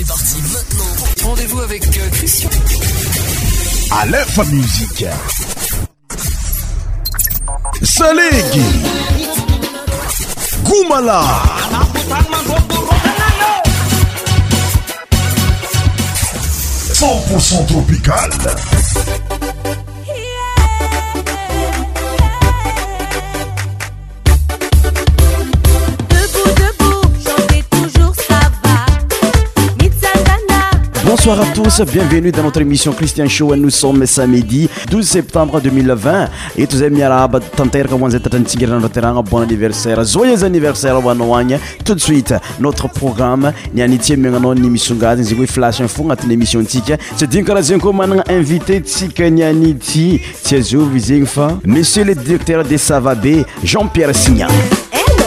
C'est parti maintenant. Rendez-vous avec euh, Christian. Aleph Musique. Salegi. Goumala. 100% tropical. Bonsoir à tous, bienvenue dans notre émission Christian Show. Nous sommes samedi 12 septembre 2020 et tous les arabes tenterka wanzetatrantsigira notre bon anniversaire. Joyeux anniversaire wanouagne. Tout de suite, notre programme ni anitié mengano ni misungaz nzigwe flash info ngatine émission tika. C'est din karazin ko manana invité tika ni aniti. Tiazo vizing fa monsieur le directeur des Savabé Jean-Pierre Signan. Eh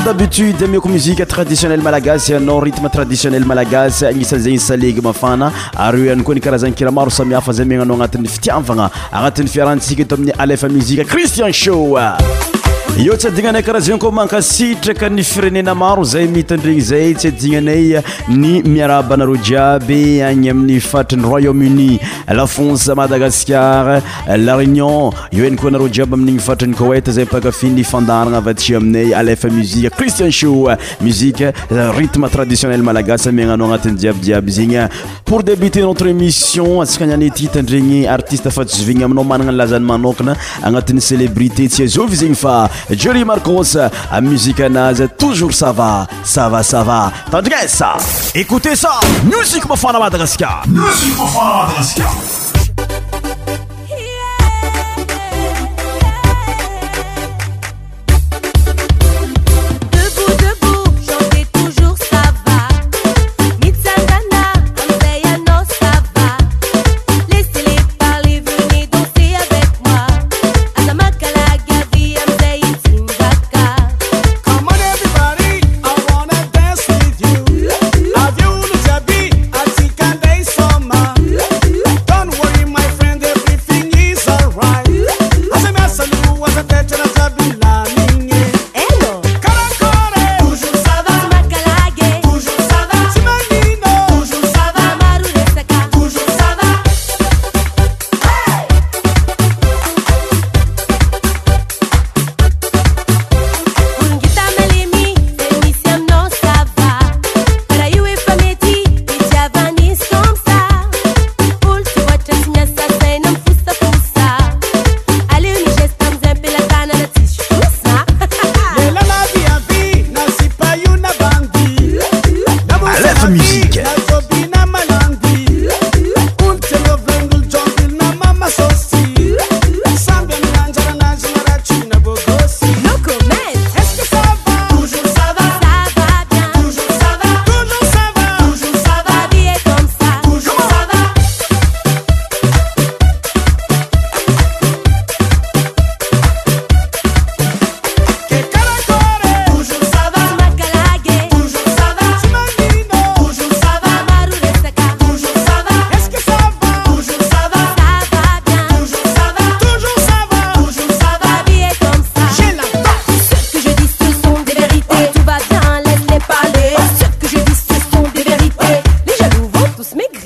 comme d'habitude miako musique traditionnel malagasy anao rythme traditionnel malagasy agnisany zegny salegy mafana ary eo ihany koa ny karazan-kira maro samihafa zay miagnanao agnatin'ny fitiavagna agnatin'ny fiarantsika eto amin'ny alefa muzika christian show. io tsy adignanay karaha zegny koa mankasitraka ny firenena maro zay mitandregny zay tsy adignanay ny miarabanareo jiaby agny amin'ny fatriny royaume-uni la france madagascar la réunion io any koa anareo jiaby amin'igny fatriny koeta zay mpakafiny fandaragna avy aminay alefa muzika christian show musique rythme traditionnel malagasy miagnano agnatin'ny jiabyjiaby zegny pour débuter notre émission antsika niany ty tandregny artiste fa tsy zovigny aminao managna ny lazany manokana agnatin'ny célébrité tsy azovy zegny fa jury marcos musique anazy toujours ça va ça va ça va. Tandrika ça écoutez ça. Musique mafana madagaskar musique mafana madagaskar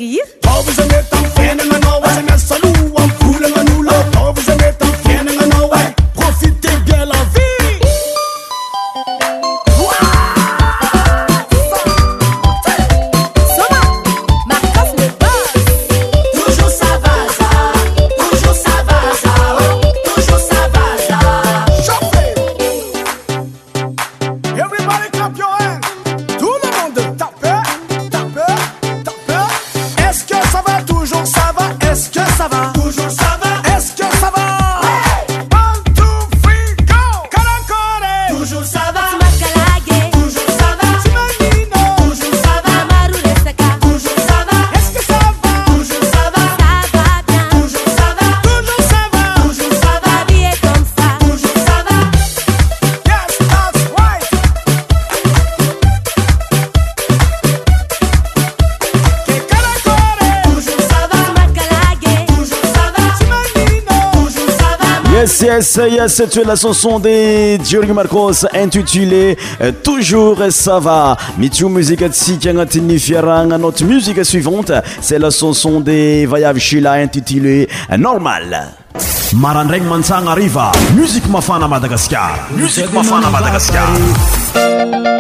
rir Yes, yes, tu es la chanson de Giorgio Marcos intitulée euh, Toujours ça va. Mitu musique tsikangatini fiaranga. Notre musique suivante, c'est la chanson de Vayav Shila intitulée euh, Normal. marandraigny mantsagna ariva musique mafana madagasikara musique mafana madagasikara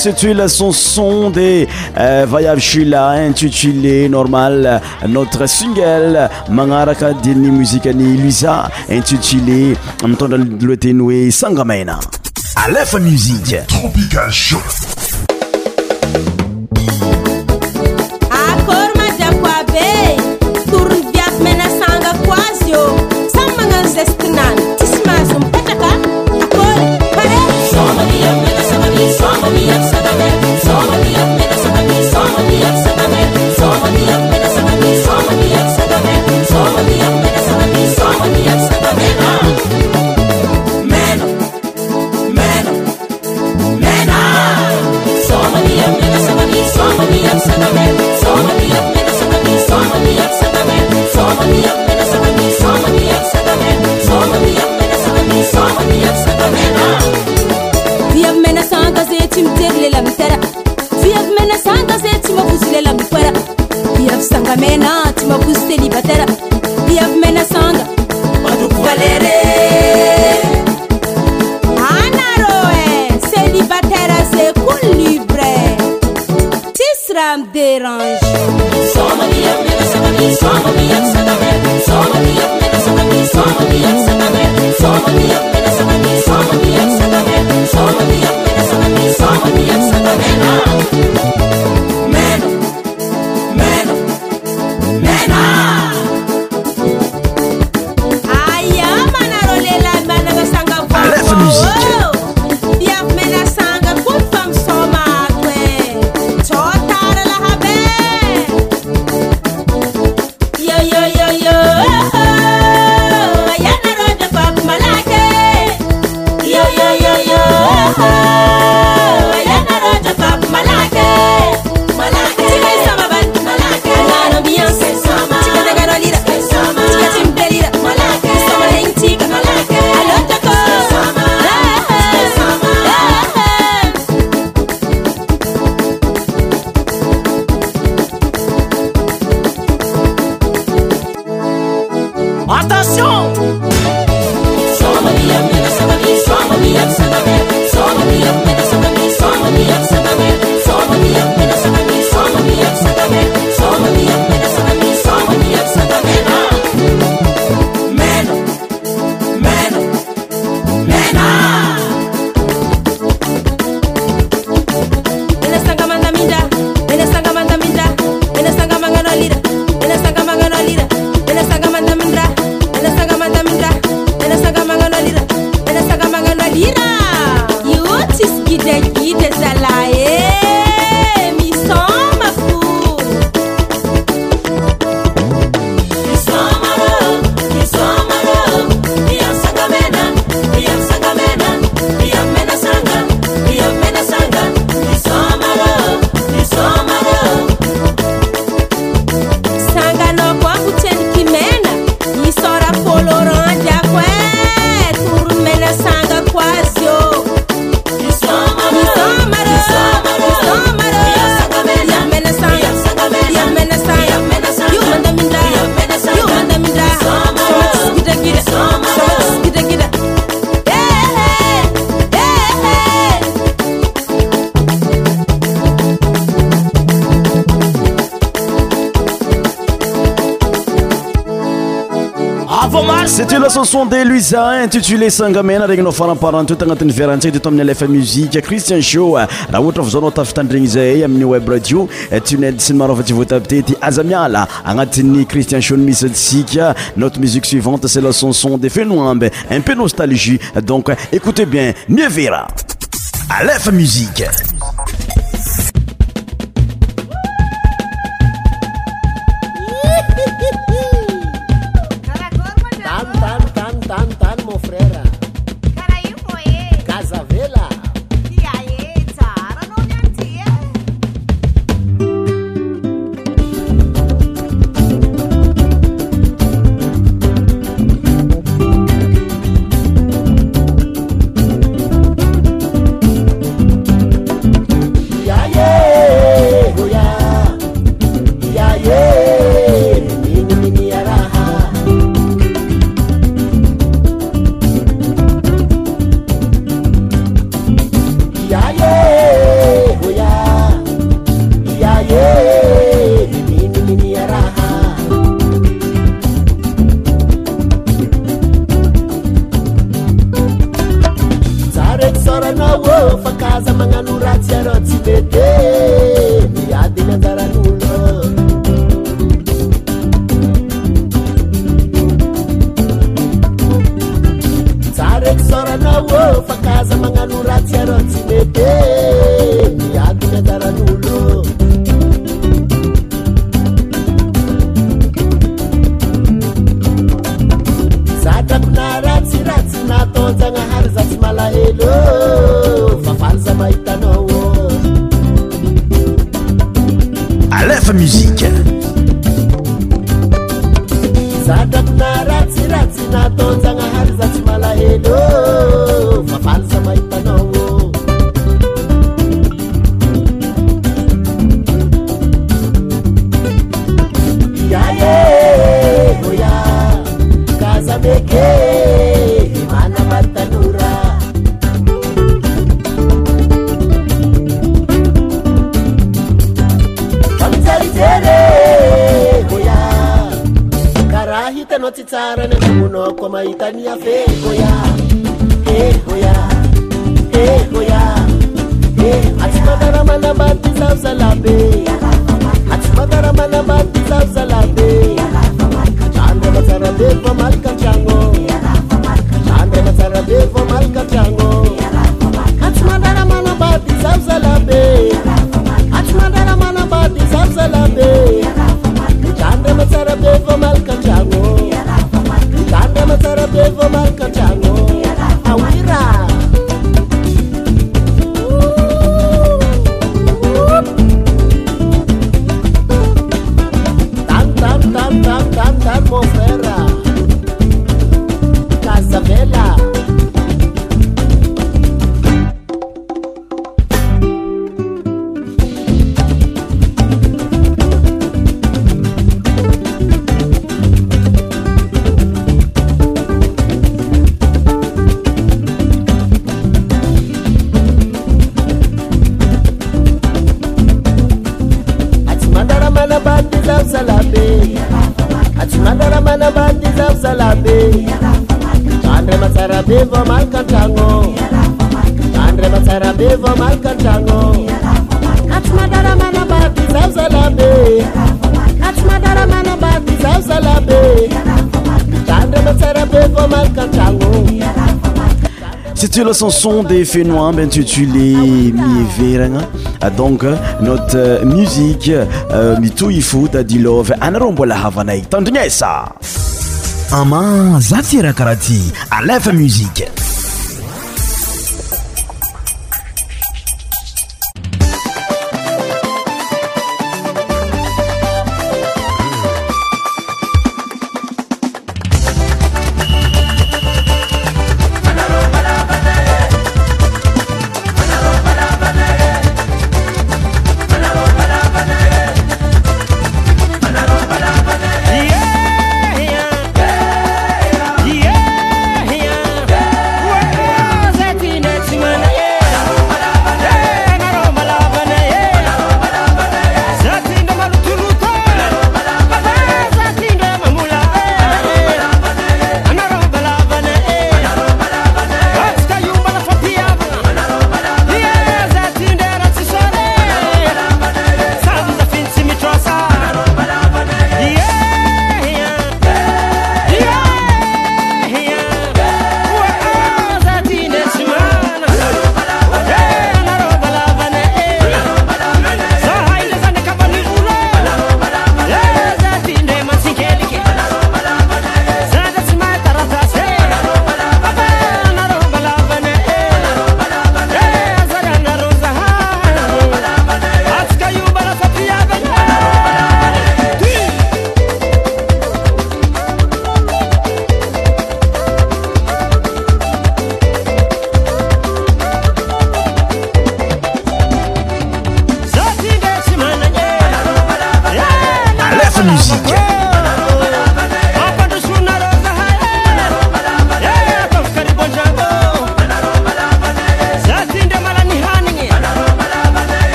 s'intitule son son des euh, Vayavshila intitulé normal notre single magnaraka diny muzika ny luisa intitulé mitondra lohateny hoe sangamena. Alefa musique tropical show. intitulé sangamena regny nao faramparany to tagnatin'ny verantsika teto amin'ny alefa muzike christian show ah, raha ohatra fa zao nao tafitandregny zay amin'ny web radio eh, tunel sy ny marofa tsy aza miala agnatin'ny christian show misy antsika. Notre musique suivante c'est la chanson des fenoambe un peu nostalgie. Donc écoutez bien mieux vera alefa musique. C'était la chanson des Fénois intitulée Miveranga. Ah, donc, notre euh, musique, euh, Mitou Ifu, Daddy Love, Anarombola Havanaï, Tandinesa. Ama, Zatira Karati, Aleph Musique.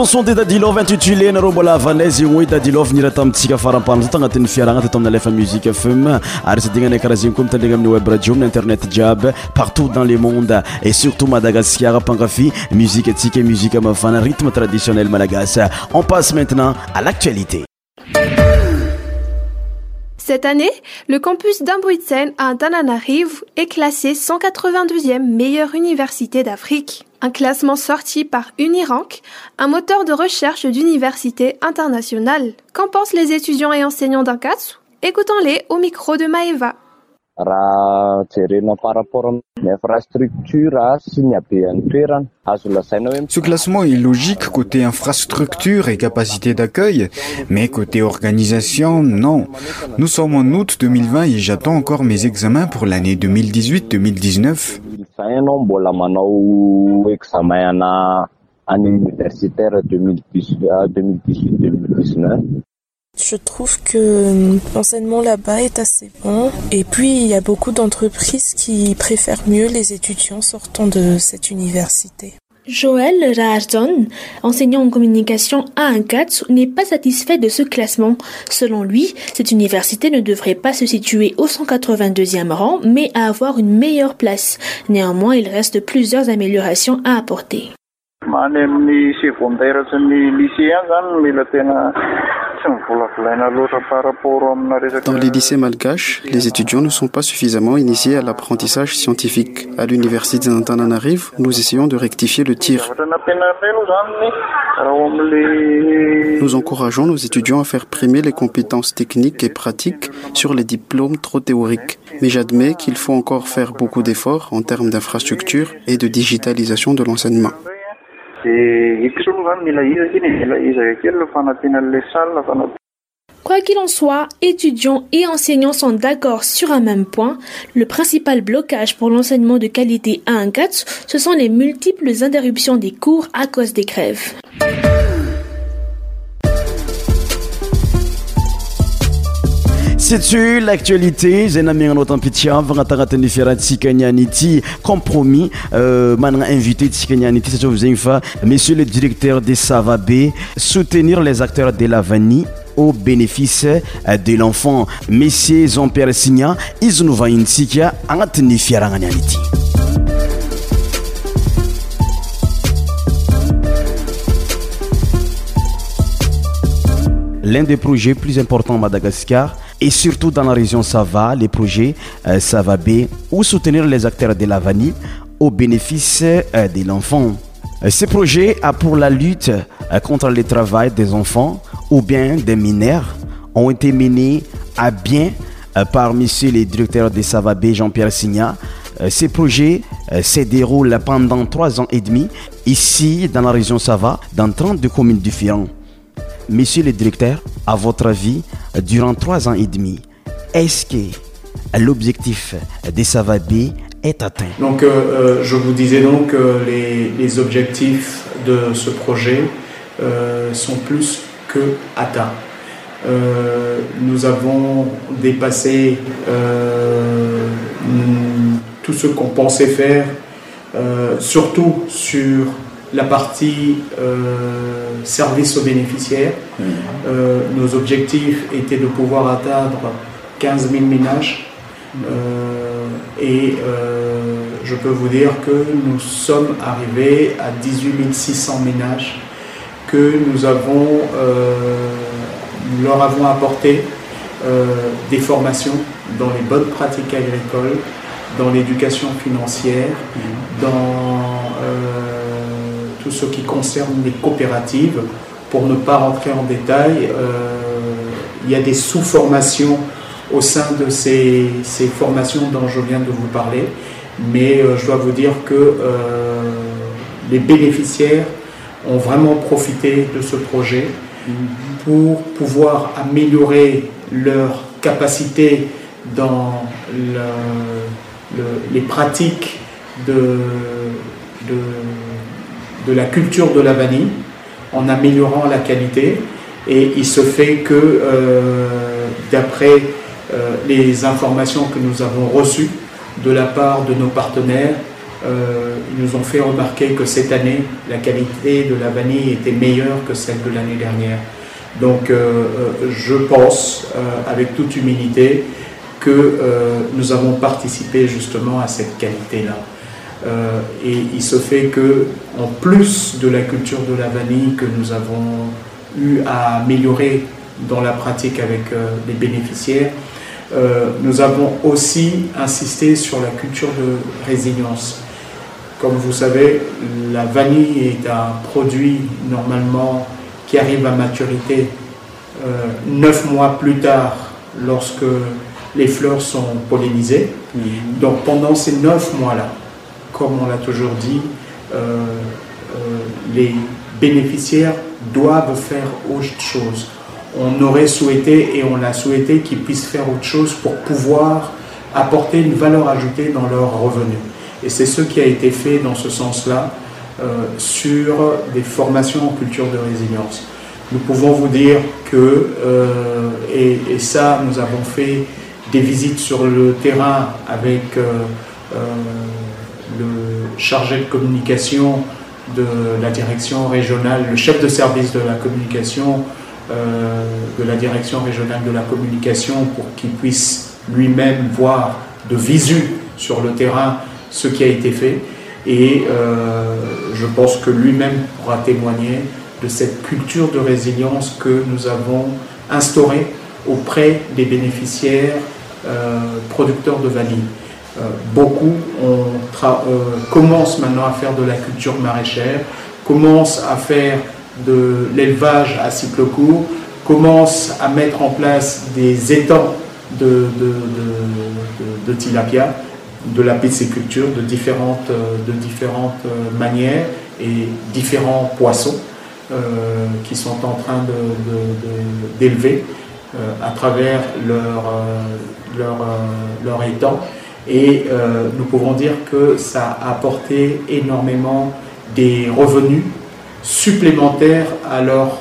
Chanson de dadilov intitulé nareo mbola avanazy igny hoe dadilov nira tamintsika farampana zao tagnatin'ny fiaragna tato amina lefa musique fm ary sadignana karaha zegny koa mitandregna amin'ny web radio amin'ny internet jiaby partout dans le monde. Et surtout madagascar mpankafy musique atsika musique mafana rythme traditionnel malagasy. On passe maintenant à l'actualité. Cette année, le campus d'Ambuitsen à Antananarivo est classé 182e meilleure université d'Afrique. Un classement sorti par Unirank, un moteur de recherche d'université internationale. Qu'en pensent les étudiants et enseignants d'Ankatsu Écoutons-les au micro de Maeva. Ce classement est logique côté infrastructure et capacité d'accueil, mais côté organisation, non. Nous sommes en août 2020 et j'attends encore mes examens pour l'année 2018-2019. 2020 ianao mbola manao examen ana année universitaire 2018-2019 Je trouve que euh, l'enseignement là-bas est assez bon. Et puis, il y a beaucoup d'entreprises qui préfèrent mieux les étudiants sortant de cette université. Joël Rarzon, enseignant en communication à Ankatsu, n'est pas satisfait de ce classement. Selon lui, cette université ne devrait pas se situer au 182e rang, mais à avoir une meilleure place. Néanmoins, il reste plusieurs améliorations à apporter. Many amin'ny secondaire sy ny lycée any zany mila tena tsy mivolavolaina loatra par rapport amina resaka Dans les lycées malgaches, les étudiants ne sont pas suffisamment initiés à l'apprentissage scientifique. À l'université d'Antananarivo, nous essayons de rectifier le tir. Nous encourageons nos étudiants à faire primer les compétences techniques et pratiques sur les diplômes trop théoriques. Mais j'admets qu'il faut encore faire beaucoup d'efforts en termes d'infrastructure et de digitalisation de l'enseignement. Quoi qu'il en soit, étudiants et enseignants sont d'accord sur un même point. Le principal blocage pour l'enseignement de qualité à Ankatsu, ce sont les multiples interruptions des cours à cause des grèves. C'est l'actualité zay namiagnanao tampitiavagna tagnatin'ny fiarantsika niany ity compromis euh, manana invité satria zegny fa monsieur le directeur de savabe soutenir les acteurs de lavanie au bénéfice euh, de l'enfant. Monsieur jean pierre signa izy novahintsika agnatin'ny fiaragna niany ity l'un des projets plus importants à Madagascar et surtout dans la région Sava, les projets Sava B ou soutenir les acteurs de la vanille au bénéfice euh, de l'enfant? Euh, Ce projet a pour la lutte euh, contre le travail des enfants ou bien des mineurs ont été menés à bien par monsieur le directeur de Sava B, Jean-Pierre Signa. Ces projets se déroulent pendant trois ans et demi ici dans la région Sava, dans 32 communes différentes. Monsieur le directeur, à votre avis, durant trois ans et demi, est-ce que l'objectif des Savabé est atteint? Donc, euh, euh, je vous disais donc que les, objectifs de ce projet euh, sont plus que atteints. Nous avons dépassé tout ce qu'on pensait faire, surtout sur la partie euh, service aux bénéficiaires. Euh, nos objectifs étaient de pouvoir atteindre 15 000 ménages. Euh, et je peux vous dire que nous sommes arrivés à 18 600 ménages que nous avons, nous leur avons apporté des formations dans les bonnes pratiques agricoles, dans l'éducation financière, dans euh, tout ce qui concerne les coopératives. Pour ne pas rentrer en détail, euh, il y a des sous-formations au sein de ces, formations dont je viens de vous parler, mais euh, je dois vous dire que euh, les bénéficiaires ont vraiment profité de ce projet pour pouvoir améliorer leur capacité dans le- le- les pratiques de, de la culture de la vanille en améliorant la qualité. Et il se fait que, euh, d'après euh, les informations que nous avons reçues de la part de nos partenaires, euh, ils nous ont fait remarquer que cette année, la qualité de la vanille était meilleure que celle de l'année dernière. Donc je pense, avec toute humilité, que nous avons participé justement à cette qualité-là. Et il se fait que, en plus de la culture de la vanille que nous avons eu à améliorer dans la pratique avec les bénéficiaires, euh, nous avons aussi insisté sur la culture de résilience. Comme vous savez, la vanille est un produit normalement qui arrive à maturité euh, neuf mois plus tard lorsque les fleurs sont pollinisées. Mhm. Donc pendant ces neuf mois-là, comme on l'a toujours dit, euh, les bénéficiaires doivent faire autre chose on aurait souhaité et on a souhaité qu'ils puissent faire autre chose pour pouvoir apporter une valeur ajoutée dans leurs revenus. Et c'est ce qui a été fait dans ce sens-là euh, sur des formations en culture de résilience. Nous pouvons vous dire que, euh, et, ça, nous avons fait des visites sur le terrain avec euh, chargé de communication de la direction régionale, le chef de service de la communication euh, de la direction régionale de la communication pour qu'il puisse lui-même voir de visu sur le terrain ce qui a été fait. Et euh, je pense que lui-même pourra témoigner de cette culture de résilience que nous avons instaurée auprès des bénéficiaires euh, producteurs de vanille. Beaucoup on commencent maintenant à faire de la culture maraîchère, commencent à faire de l'élevage à cycle court commence à mettre en place des étangs de, de, tilapia, de la pisciculture de différentes, de différentes manières et différents poissons euh, qui sont en train d'élever euh, à travers euh, leur étang. Et nous pouvons dire que ça a apporté énormément des revenus supplémentaires à leur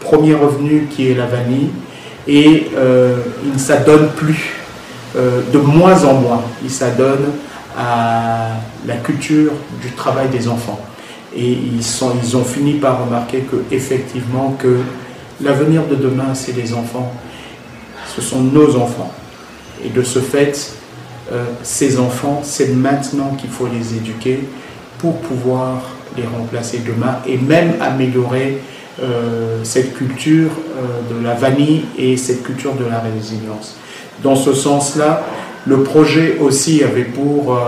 premier revenu qui est la vanille et euh, il ne s'adonne plus euh, de moins en moins, il s'adonne à la culture du travail des enfants. Et ils, sont, ils ont fini par remarquer que effectivement que l'avenir de demain, c'est les enfants. Ce sont nos enfants. Et de ce fait, euh, ces enfants, c'est maintenant qu'il faut les éduquer pour pouvoir les remplacer demain et même améliorer euh, cette culture euh, de la vanille et cette culture de la résilience. Dans ce sens-là, le projet aussi avait pour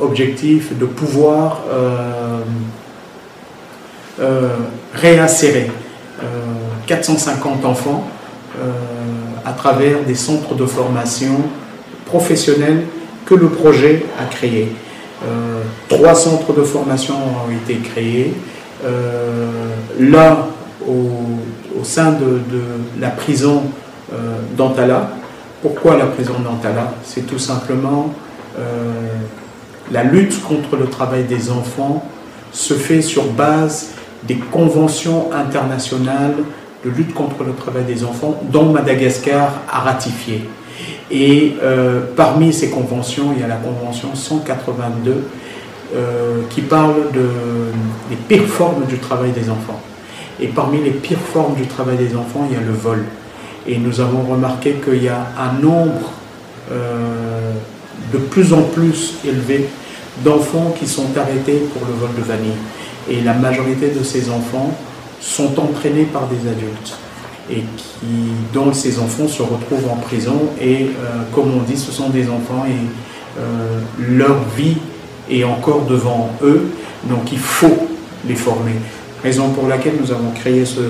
objectif de pouvoir réinsérer 450 enfants à travers des centres de formation professionnels que le projet a créés. Euh, trois centres de formation ont été créés. Euh, l'un au, sein de, la prison euh, d'Antala. Pourquoi la prison d'Antala? C'est tout simplement la lutte contre le travail des enfants se fait sur base des conventions internationales de lutte contre le travail des enfants dont Madagascar a ratifié. Et euh, parmi ces conventions, il y a la convention 182 euh, qui parle de, des pires formes du travail des enfants. Et parmi les pires formes du travail des enfants, il y a le vol. Et nous avons remarqué qu'il y a un nombre euh, de plus en plus élevé d'enfants qui sont arrêtés pour le vol de vanille. Et la majorité de ces enfants sont entraînés par des adultes et qui, dont ces enfants se retrouvent en prison. Et euh, comme on dit, ce sont des enfants et euh, leur vie est encore devant eux, donc il faut les former. Raison pour laquelle nous avons créé ce,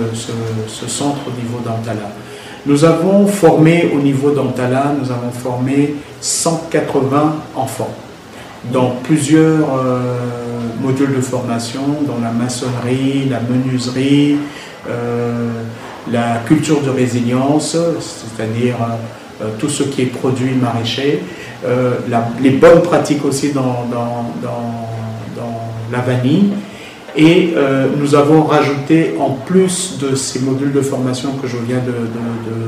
centre au niveau d'Antala. Nous avons formé au niveau d'Antala, nous avons formé 180 enfants dans plusieurs euh, modules de formation, dans la maçonnerie, la menuiserie, la culture de résilience, c'est-à-dire euh, tout ce qui est produit maraîcher, euh, les bonnes pratiques aussi dans, la vanille. Et euh, nous avons rajouté, en plus de ces modules de formation que je viens de,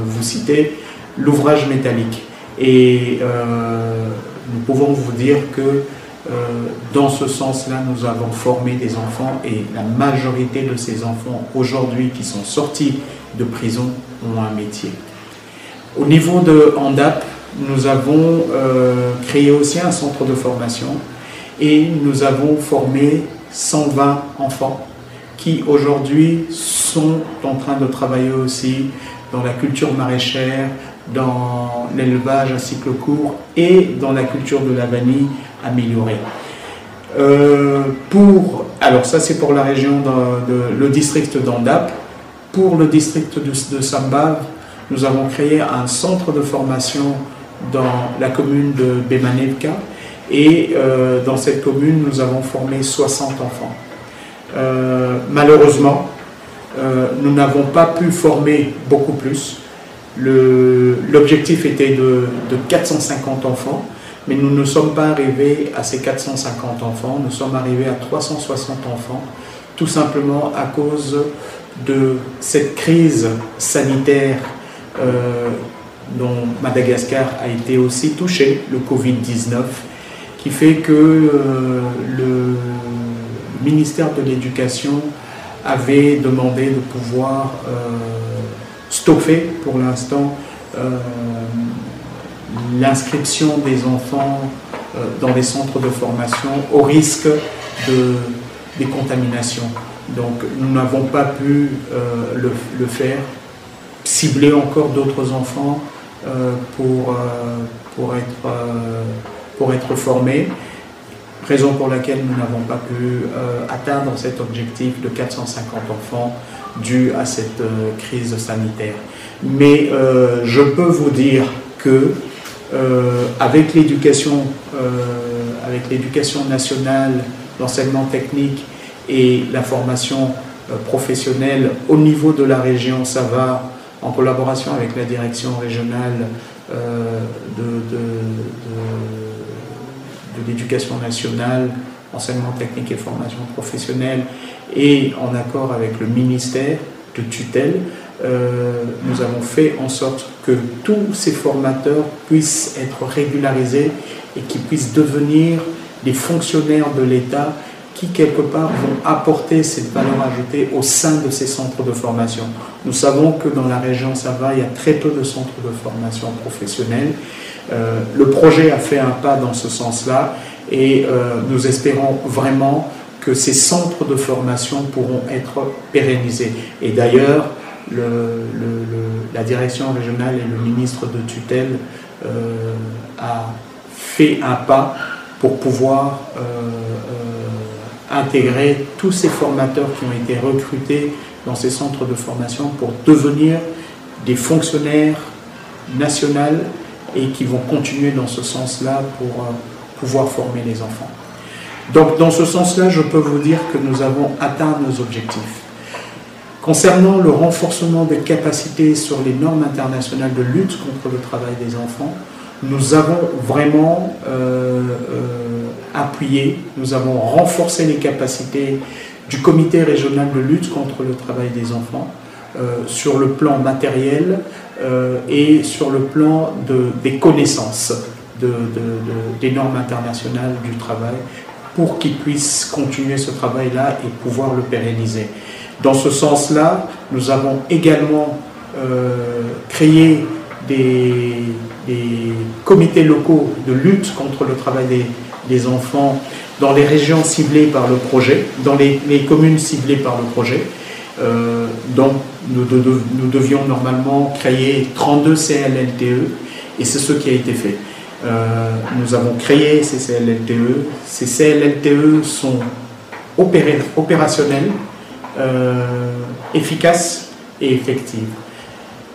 vous citer, l'ouvrage métallique. Et nous pouvons vous dire que dans ce sens-là, nous avons formé des enfants et la majorité de ces enfants aujourd'hui qui sont sortis de prison ont un métier. Au niveau de Handap, nous avons créé aussi un centre de formation et nous avons formé 120 enfants qui aujourd'hui sont en train de travailler aussi dans la culture maraîchère, dans l'élevage à cycle court et dans la culture de la vanille améliorée. Euh, pour, alors ça c'est pour la région le district d'Andap. Pour le district de, de Samba, nous avons créé un centre de formation dans la commune de Bemanevka. Et euh, dans cette commune nous avons formé 60 enfants. Euh, malheureusement, nous n'avons pas pu former beaucoup plus. L'objectif était de, 450 enfants, mais nous ne sommes pas arrivés à ces 450 enfants, nous sommes arrivés à 360 enfants, tout simplement à cause de cette crise sanitaire euh, dont Madagascar a été aussi touché, le Covid-19, qui fait que euh, le ministère de l'Éducation avait demandé de pouvoir euh, stopper pour l'instant l'inscription des enfants dans les centres de formation au risque de, des contaminations. Donc nous n'avons pas pu euh, le, faire, cibler encore d'autres enfants pour, pour, être, pour être formés raison pour laquelle nous n'avons pas pu atteindre cet objectif de 450 enfants dû à cette euh, crise sanitaire. Mais euh, je peux vous dire que euh, avec l'éducation, avec l'éducation nationale, l'enseignement technique et la formation professionnelle au niveau de la région ça va en collaboration avec la direction régionale de, de, de l'éducation nationale, enseignement technique et formation professionnelle et en accord avec le ministère de tutelle, euh, nous avons fait en sorte que tous ces formateurs puissent être régularisés et qu'ils puissent devenir des fonctionnaires de l'État qui, quelque part, vont apporter cette valeur ajoutée au sein de ces centres de formation. Nous savons que dans la région Sava, il y a très peu de centres de formation professionnelle. Euh, le projet a fait un pas dans ce sens-là et euh, nous espérons vraiment que ces centres de formation pourront être pérennisés. Et d'ailleurs, la direction régionale et le ministre de tutelle euh, a fait un pas pour pouvoir euh, intégrer tous ces formateurs qui ont été recrutés dans ces centres de formation pour devenir des fonctionnaires nationaux et qui vont continuer dans ce sens-là pour pouvoir former les enfants. Donc dans ce sens-là, je peux vous dire que nous avons atteint nos objectifs. Concernant le renforcement des capacités sur les normes internationales de lutte contre le travail des enfants, nous avons vraiment euh, euh, appuyé, nous avons renforcé les capacités du comité régional de lutte contre le travail des enfants euh, sur le plan matériel et sur le plan de, des connaissances des normes internationales du travail pour qu'ils puissent continuer ce travail-là et pouvoir le pérenniser. Dans ce sens-là, nous avons également euh, créé des, comités locaux de lutte contre le travail des, enfants dans les régions ciblées par le projet, dans les, communes ciblées par le projet. Euh, donc nous, devions normalement créer 32 CLLTE et c'est ce qui a été fait. Euh, nous avons créé ces CLLTE. Ces CLLTE sont opérationnels, euh, efficaces et effectifs.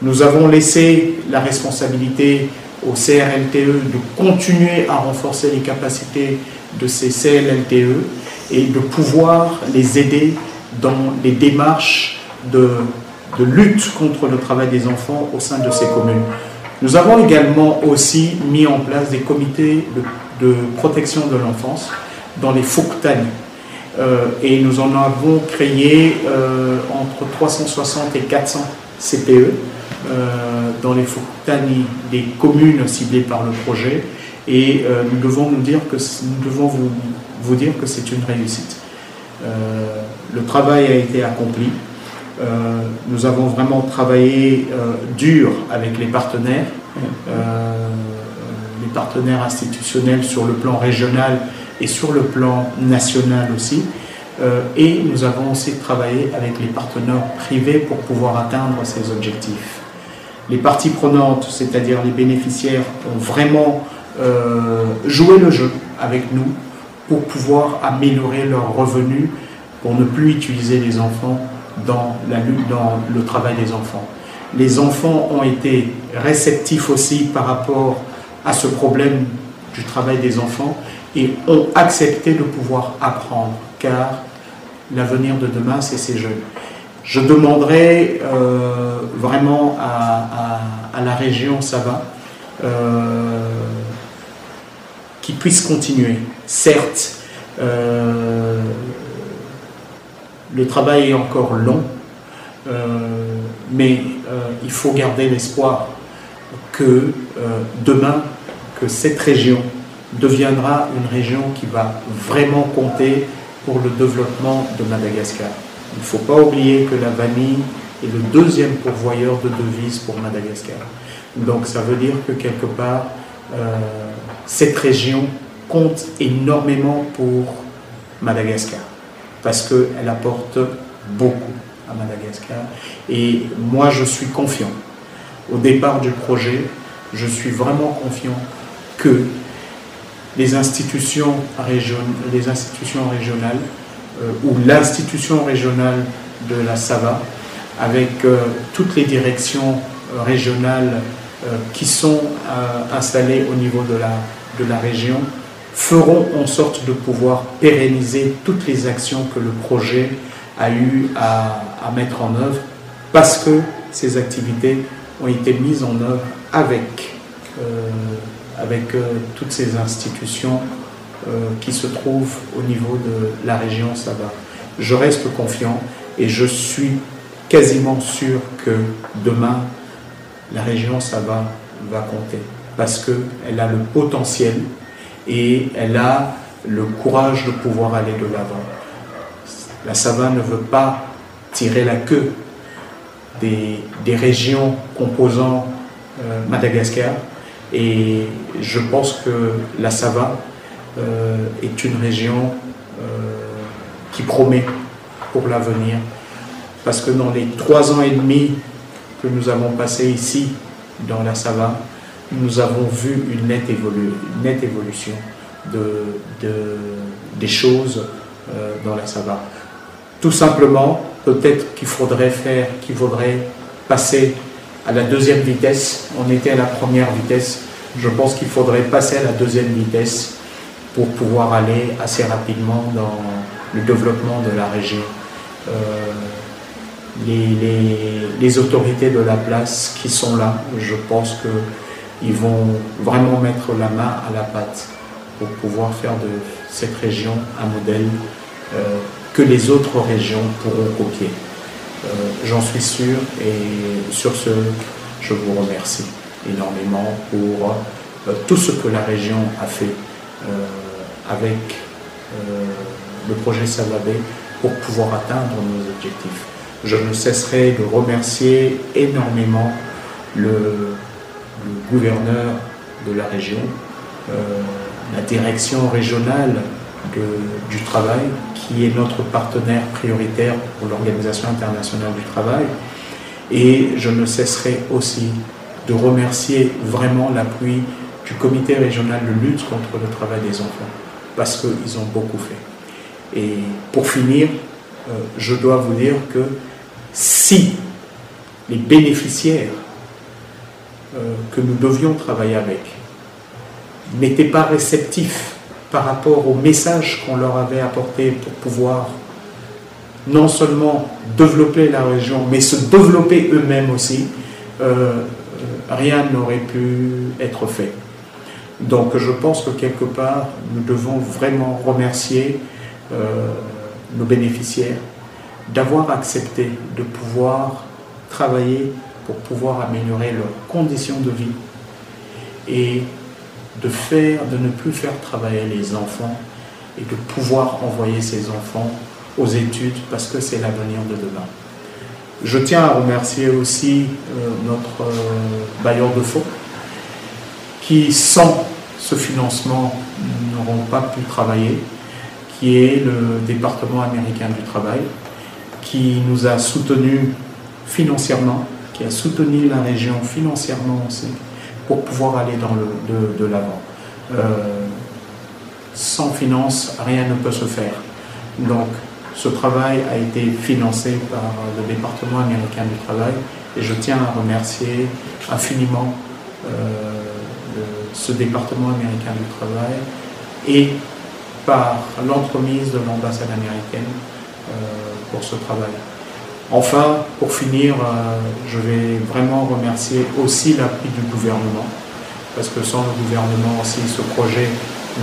Nous avons laissé la responsabilité au CRLTE de continuer à renforcer les capacités de ces CLLTE et de pouvoir les aider dans les démarches de, lutte contre le travail des enfants au sein de ces communes. Nous avons également aussi mis en place des comités de, protection de l'enfance dans les Fouktani. Euh, et nous en avons créé euh, entre 360 et 400 CPE dans les Fouktani des communes ciblées par le projet. Et nous devons nous dire que nous devons vous, dire que c'est une réussite. le travail a été accompli. nous avons vraiment travaillé dur avec les partenaires les partenaires institutionnels sur le plan régional et sur le plan national aussi. Euh, et nous avons aussi travaillé avec les partenaires privés pour pouvoir atteindre ces objectifs. Les parties prenantes, c'est-à-dire les bénéficiaires, ont vraiment euh, joué le jeu avec nous pour pouvoir améliorer leurs revenus, pour ne plus utiliser les enfants dans dans le travail des enfants. Les enfants ont été réceptifs aussi par rapport à ce problème du travail des enfants et ont accepté de pouvoir apprendre, car l'avenir de demain, c'est ces jeunes. Je demanderai euh, vraiment à, la région Sava euh, qu'ils puisse continuer. Certes, euh, le travail est encore long, euh, mais il faut garder l'espoir que demain, que cette région deviendra une région qui va vraiment compter pour le développement de Madagascar. Il ne faut pas oublier que la vanille est le deuxième pourvoyeur de devises pour Madagascar. Donc ça veut dire que quelque part, euh, cette région compte énormément pour Madagascar, parce qu'elle apporte beaucoup à Madagascar. Et moi, je suis confiant. Au départ du projet, je suis vraiment confiant que les institutions, les institutions régionales ou l'institution régionale de la Sava, avec euh, toutes les directions euh, régionales qui sont installées au niveau de la, région, feront en sorte de pouvoir pérenniser toutes les actions que le projet a eu à, mettre en œuvre, parce que ces activités ont été mises en œuvre avec euh, toutes ces institutions euh, qui se trouvent au niveau de la région Sava. Je reste confiant et je suis quasiment sûr que demain, la région Sava va compter parce qu'elle a le potentiel et elle a le courage de pouvoir aller de l'avant. La Sava ne veut pas tirer la queue des, régions composant euh, Madagascar, et je pense que la Sava euh, est une région euh, qui promet pour l'avenir. Parce que dans les trois ans et demi que nous avons passé ici, dans la Sava, nous avons vu une nette, évolution de, des choses euh, dans la Sava. Tout simplement, peut-être qu'il faudrait faire, qu'il faudrait passer à la deuxième vitesse. On était à la première vitesse. Je pense qu'il faudrait passer à la deuxième vitesse pour pouvoir aller assez rapidement dans le développement de la région. Euh, les, autorités de la place qui sont là, je pense qu'ils vont vraiment mettre la main à la pâte pour pouvoir faire de cette région un modèle euh, que les autres régions pourront copier. Euh, j'en suis sûr et sur ce, je vous remercie énormément pour tout ce que la région a fait avec le projet Savabé pour pouvoir atteindre nos objectifs. Je ne cesserai de remercier énormément le, gouverneur de la région, la direction régionale du travail, qui est notre partenaire prioritaire pour l'Organisation internationale du travail. Et je ne cesserai aussi de remercier vraiment l'appui du comité régional de lutte contre le travail des enfants, parce qu'ils ont beaucoup fait. Et pour finir, euh, je dois vous dire que si les bénéficiaires euh, que nous devions travailler avec n'étaient pas réceptifs par rapport au message qu'on leur avait apporté pour pouvoir non seulement développer la région, mais se développer eux-mêmes aussi, euh, rien n'aurait pu être fait. Donc je pense que quelque part, nous devons vraiment remercier euh, nos bénéficiaires d'avoir accepté de pouvoir travailler pour pouvoir améliorer leurs conditions de vie et de faire, de ne plus faire travailler les enfants et de pouvoir envoyer ces enfants aux études parce que c'est l'avenir de demain. Je tiens à remercier aussi euh, notre euh, bailleur de fonds qui, sans ce financement, n'auront pas pu travailler, qui est le département américain du travail, qui nous a soutenus financièrement, qui a soutenu la région financièrement aussi, pour pouvoir aller dans le, de, l'avant. Euh, sans finance, rien ne peut se faire. Donc, ce travail a été financé par le département américain du travail et je tiens à remercier infiniment euh, ce département américain du travail et par l'entremise de l'ambassade américaine euh, pour ce travail. Enfin, pour finir, euh, je vais vraiment remercier aussi l'appui du gouvernement, parce que sans le gouvernement aussi, ce projet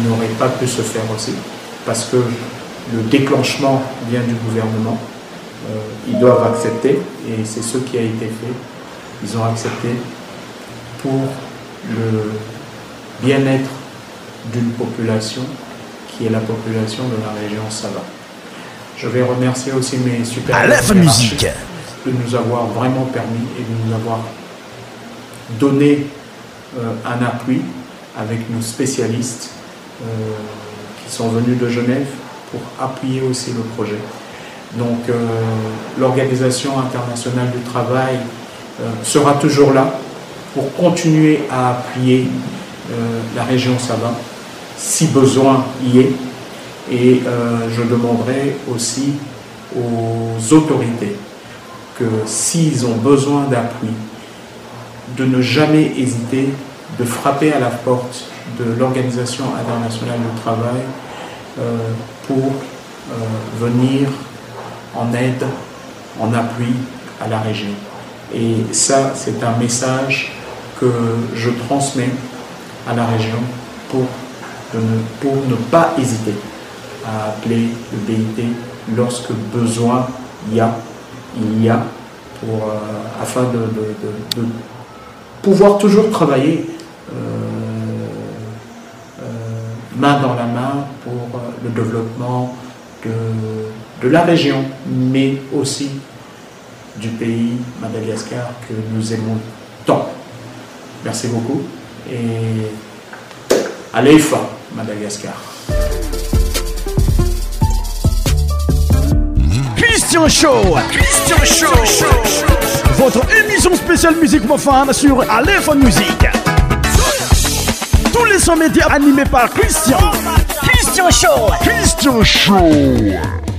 n'aurait pas pu se faire aussi, parce que le déclenchement vient du gouvernement. Euh, ils doivent accepter, et c'est ce qui a été fait. Ils ont accepté pour le bien-être d'une population qui est la population de la région Sava. Je vais remercier aussi mes supérieurs musique de nous avoir vraiment permis et de nous avoir donné euh, un appui avec nos spécialistes euh, qui sont venus de Genève pour appuyer aussi le projet. Donc euh, l'Organisation internationale du travail sera toujours là pour continuer à appuyer la région Saba si besoin y est. Et euh, je demanderai aussi aux autorités que s'ils ont besoin d'appui, de ne jamais hésiter de frapper à la porte de l'Organisation internationale du travail euh, pour euh, venir en aide, en appui à la région. Et ça, c'est un message que je transmets à la région pour pour ne pas hésiter à appeler le BIT lorsque besoin y a, il y a pour, euh, afin de, pouvoir toujours travailler euh, euh, main dans la main pour le développement de, de la région, mais aussi du pays Madagascar que nous aimons tant. Merci beaucoup et allez fort Madagascar. Christian Show Christian Show Votre émission spéciale musique profane sur Aléphone Musique. Tous les sons médias animés par Christian. Christian Show Christian Show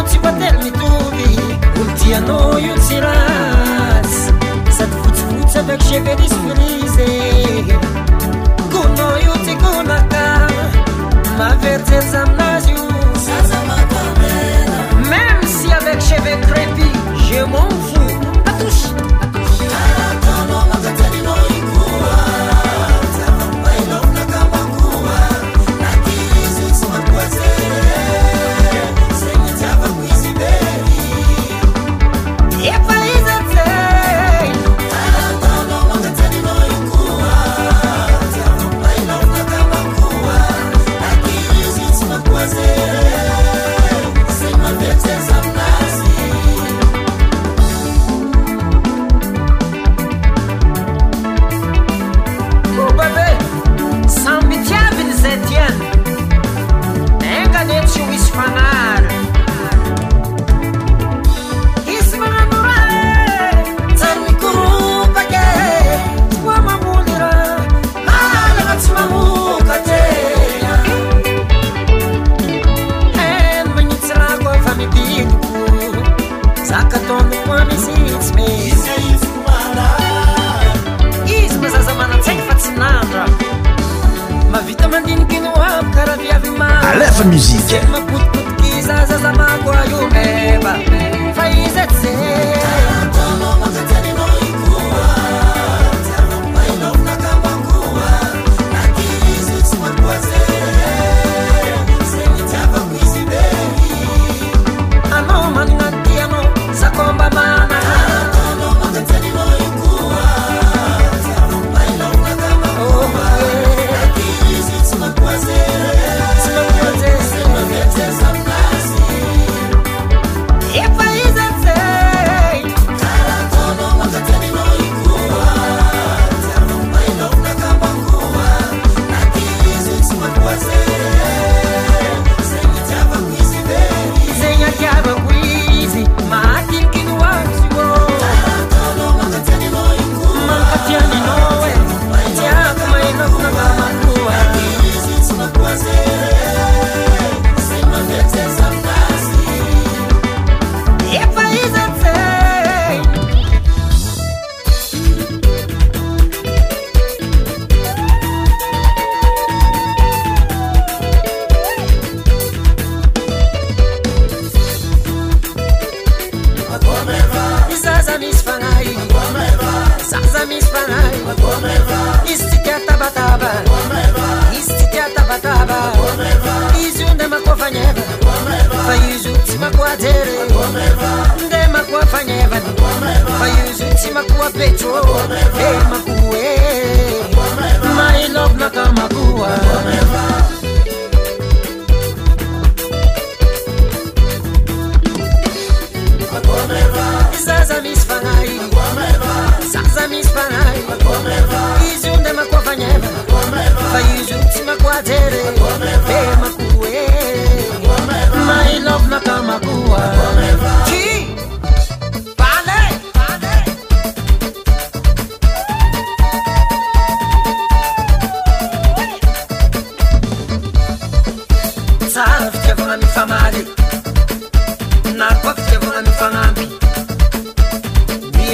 tianao tsy mately mitovy. Olo tianao io tsy ratsy. Sady fotsifotsy avec chevelis frize konao io tekonaka maverterza amina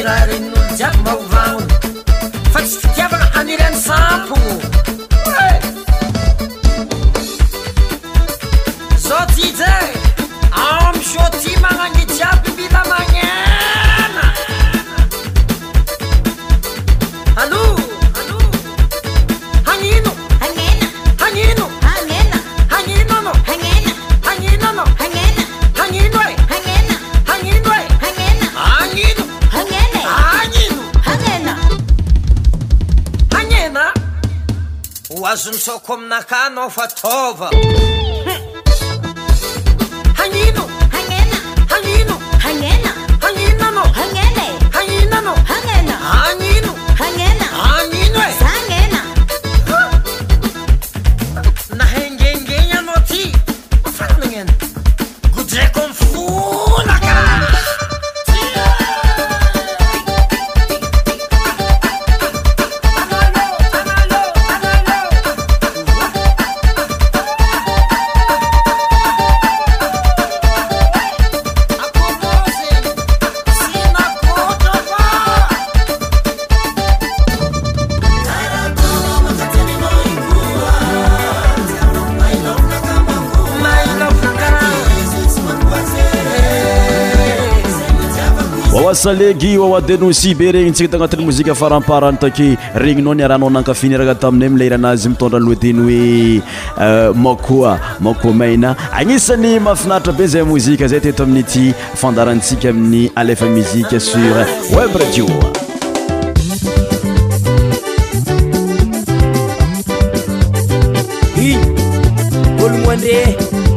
raha renin'olo jiaby mba fa tsy fitiavana anirany sampo misoko aminakà nao fa taova salegi oa adeno sibe regny tsika tagnatin'ny mozika faramparany take regninao ni niaranao nankafiniaraka taminay amilay iranazy mitondra lohateny hoe euh, makoa makoa maina. Agnisan'ny mahafinaritra be zay mozika zay teto amin'n'ity fandarantsika amin'ny alefa muzika sur web radio. Olomandre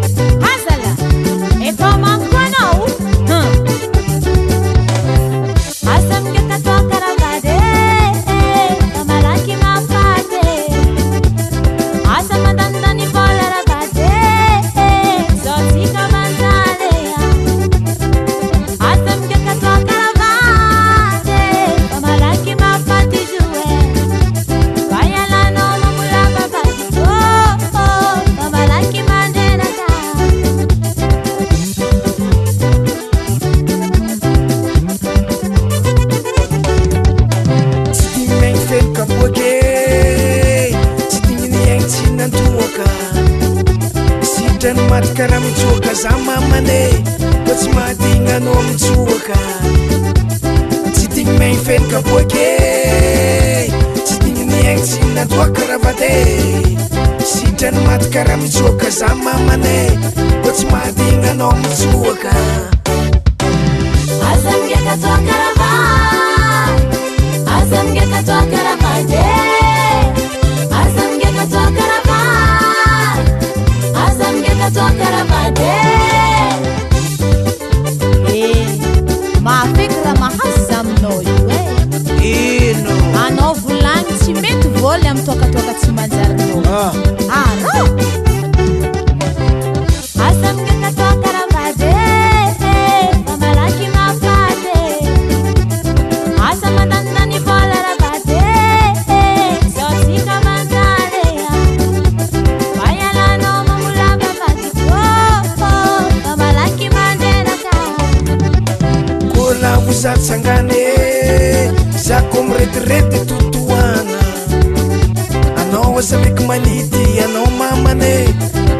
oasaliko manity anao mamane.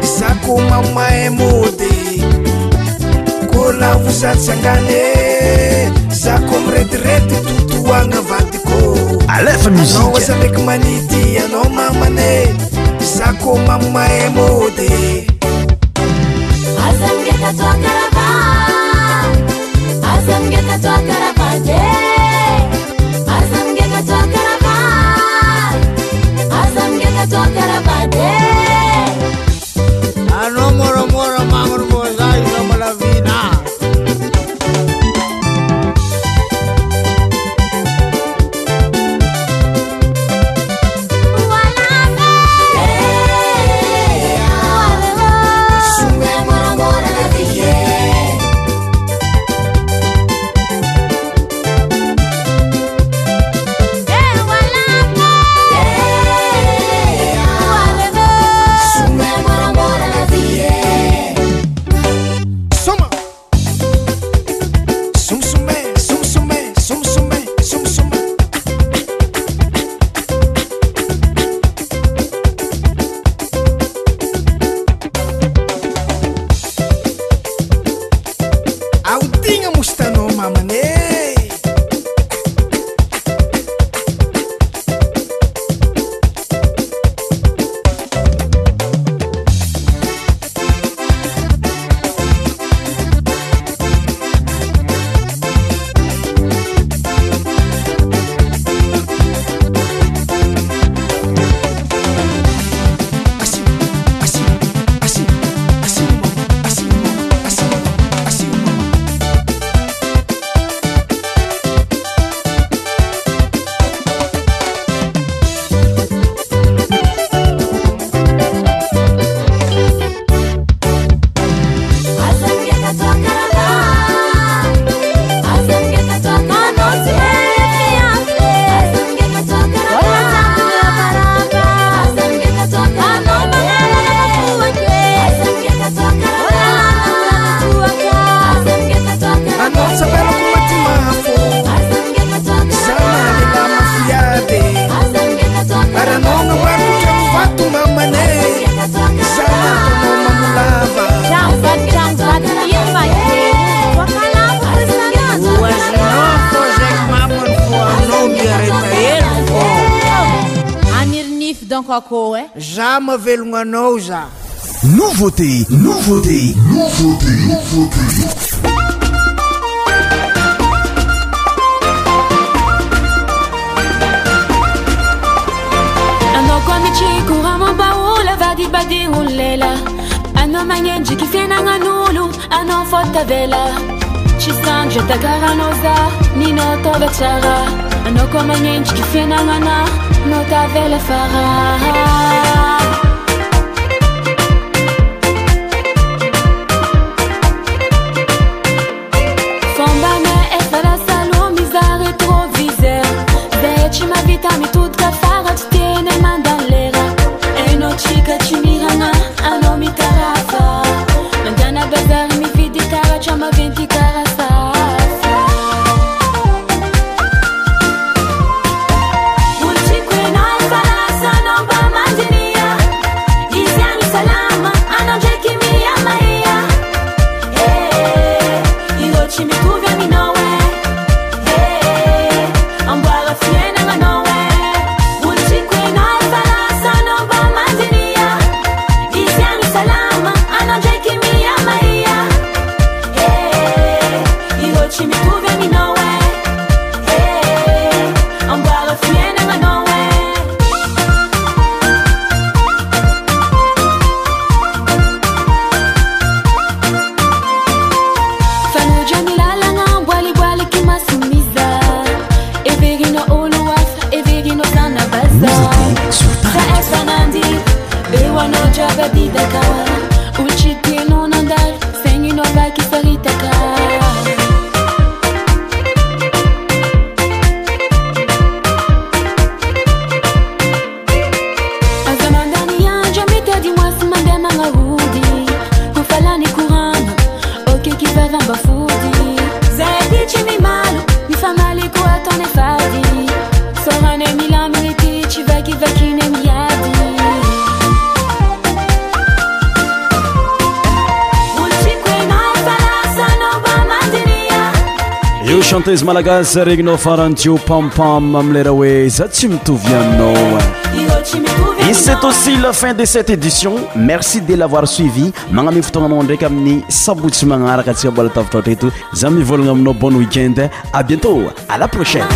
Izako mamae mody. Kolavozatsy angane zako miretirety totoagna vadiko alefa muzika. Manity anao mamane. Izako mamae mody. Azamgetatoakarava azamgetatoakarava de tocar a madeira. nouveauté, nouveauté, nouveauté, nouveauté. badi ulela ano manyenji kifienanganulu ano fotavela chisanje takaranoza nino tovechara ano komanyenji kifienangana notavele fara chanteuse malagasy regninao farantio pampam amilay hoe za tsy mitovy aminao Et c'est aussi la fin de cette édition. Merci de l'avoir suivi. Magname fotoagnanao ndraiky amin'ny sabotsy magnaraka antsika mbola tavitra. Za mivolagna aminao bon week-end. À bientôt. À la prochaine.